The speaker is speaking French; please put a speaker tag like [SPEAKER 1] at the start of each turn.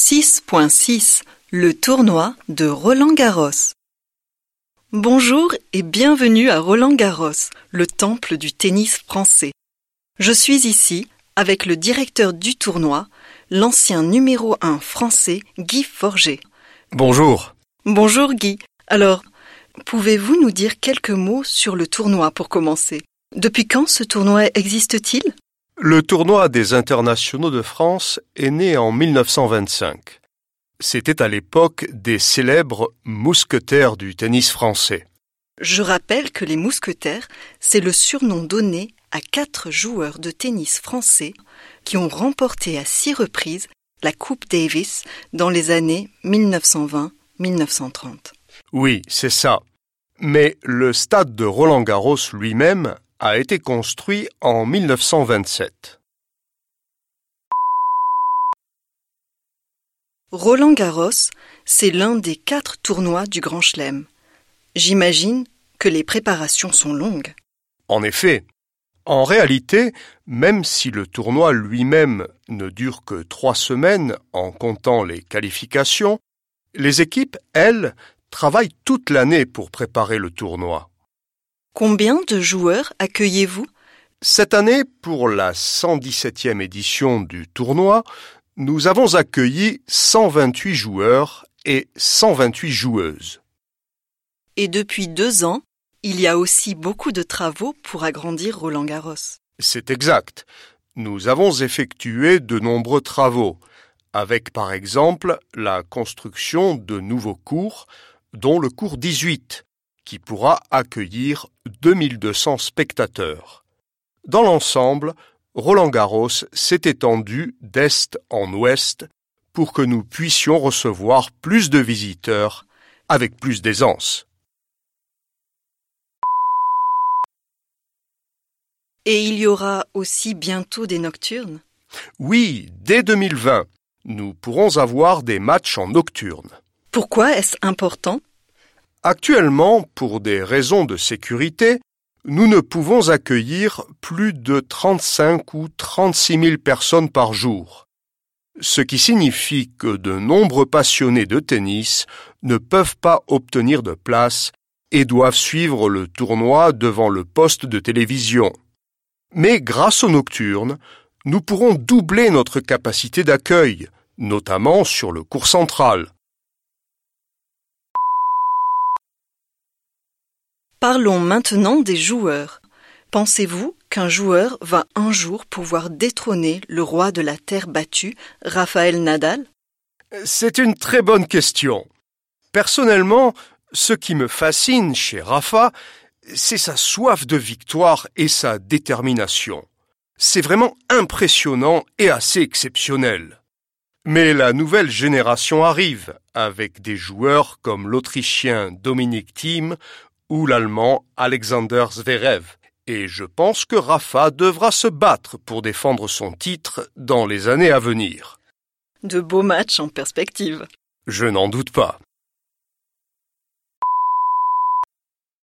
[SPEAKER 1] 6.6 Le tournoi de Roland Garros. Bonjour et bienvenue à Roland Garros, le temple du tennis français. Je suis ici avec le directeur du tournoi, l'ancien numéro 1 français Guy Forger.
[SPEAKER 2] Bonjour.
[SPEAKER 1] Bonjour Guy. Alors, pouvez-vous nous dire quelques mots sur le tournoi pour commencer? Depuis quand ce tournoi existe-t-il?
[SPEAKER 2] Le tournoi des internationaux de France est né en 1925. C'était à l'époque des célèbres mousquetaires du tennis français.
[SPEAKER 1] Je rappelle que les mousquetaires, c'est le surnom donné à quatre joueurs de tennis français qui ont remporté à six reprises la Coupe Davis dans les années 1920-1930.
[SPEAKER 2] Oui, c'est ça. Mais le stade de Roland Garros lui-même a été construit en 1927.
[SPEAKER 1] Roland Garros, c'est l'un des quatre tournois du Grand Chelem. J'imagine que les préparations sont longues.
[SPEAKER 2] En effet, en réalité, même si le tournoi lui-même ne dure que trois semaines en comptant les qualifications, les équipes, elles, travaillent toute l'année pour préparer le tournoi.
[SPEAKER 1] Combien de joueurs accueillez-vous?
[SPEAKER 2] Cette année, pour la 117e édition du tournoi, nous avons accueilli 128 joueurs et 128 joueuses.
[SPEAKER 1] Et depuis deux ans, il y a aussi beaucoup de travaux pour agrandir Roland Garros.
[SPEAKER 2] C'est exact. Nous avons effectué de nombreux travaux, avec par exemple la construction de nouveaux cours, dont le cours 18, qui pourra accueillir 2200 spectateurs. Dans l'ensemble, Roland Garros s'est étendu d'est en ouest pour que nous puissions recevoir plus de visiteurs avec plus d'aisance.
[SPEAKER 1] Et il y aura aussi bientôt des nocturnes?
[SPEAKER 2] Oui, dès 2020, nous pourrons avoir des matchs en nocturne.
[SPEAKER 1] Pourquoi est-ce important?
[SPEAKER 2] Actuellement, pour des raisons de sécurité, nous ne pouvons accueillir plus de 35 ou 36 000 personnes par jour, ce qui signifie que de nombreux passionnés de tennis ne peuvent pas obtenir de place et doivent suivre le tournoi devant le poste de télévision. Mais grâce aux nocturnes, nous pourrons doubler notre capacité d'accueil, notamment sur le cours central.
[SPEAKER 1] Parlons maintenant des joueurs. Pensez-vous qu'un joueur va un jour pouvoir détrôner le roi de la terre battue, Raphaël Nadal?
[SPEAKER 2] C'est une très bonne question. Personnellement, ce qui me fascine chez Rafa, c'est sa soif de victoire et sa détermination. C'est vraiment impressionnant et assez exceptionnel. Mais la nouvelle génération arrive, avec des joueurs comme l'Autrichien Dominic Thiem ou l'Allemand Alexander Zverev. Et je pense que Rafa devra se battre pour défendre son titre dans les années à venir.
[SPEAKER 1] De beaux matchs en perspective.
[SPEAKER 2] Je n'en doute pas.